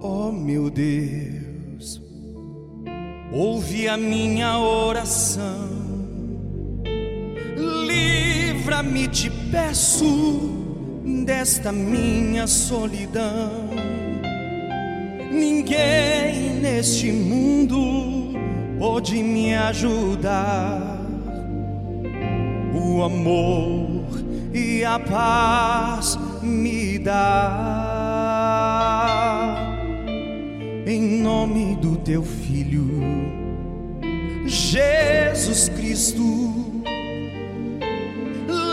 Oh meu Deus, ouve a minha oração, livra-me, te peço, desta minha solidão. Ninguém neste mundo pode me ajudar. O amor e a paz me dá teu filho, Jesus Cristo.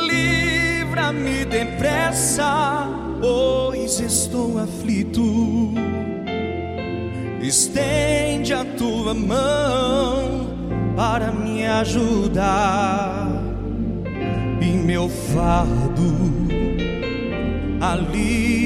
Livra-me depressa, pois estou aflito. Estende a tua mão para me ajudar e meu fardo aliviar.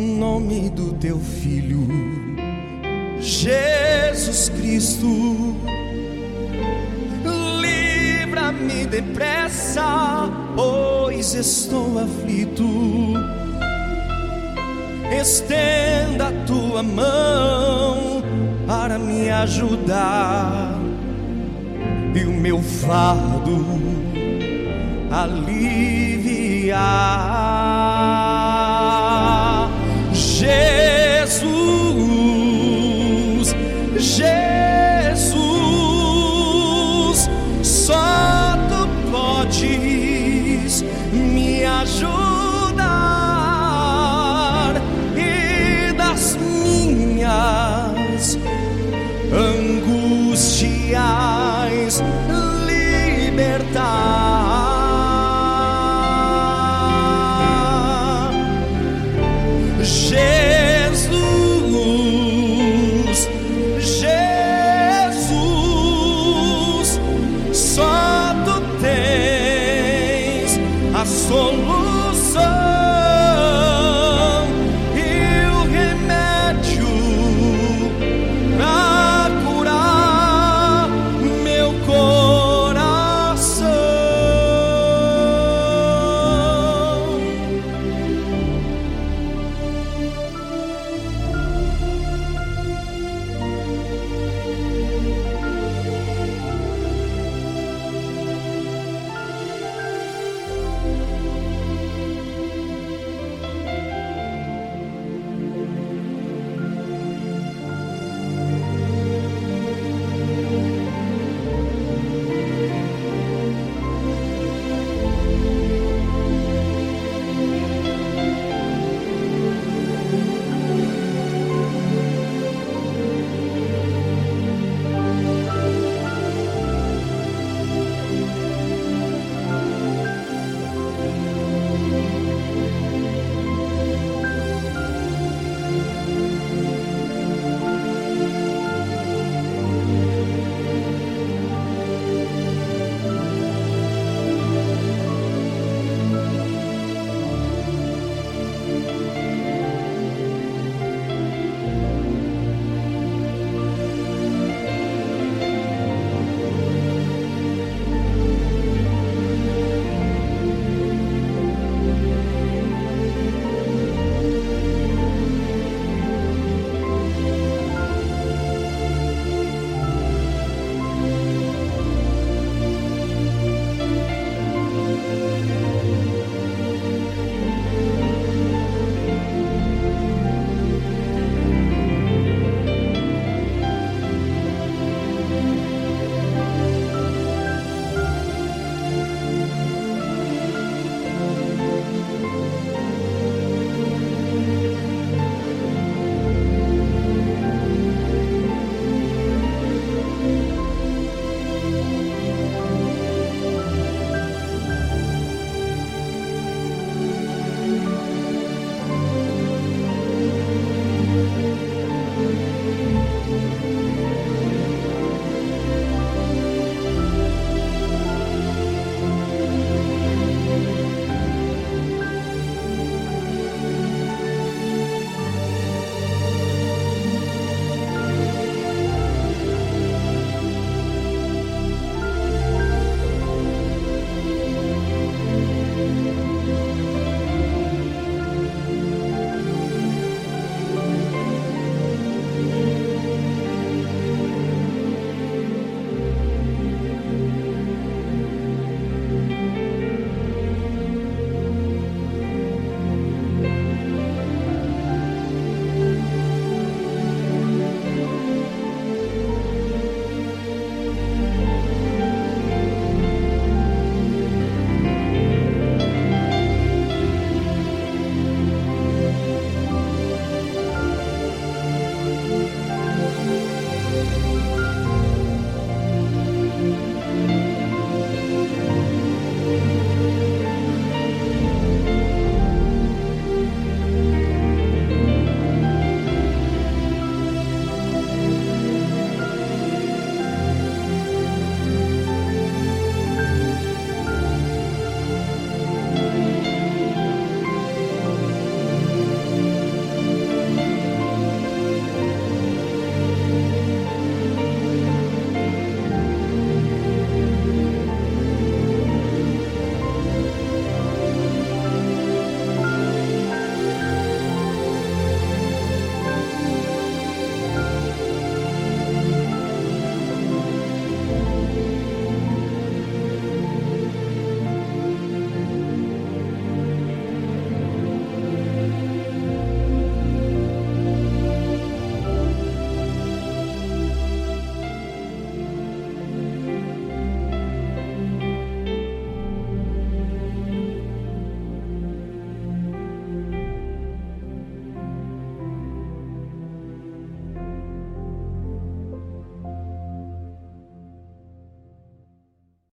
nome do teu filho, Jesus Cristo, livra-me depressa pois estou aflito. Estenda a tua mão para me ajudar e o meu fardo aliviar. Jesus,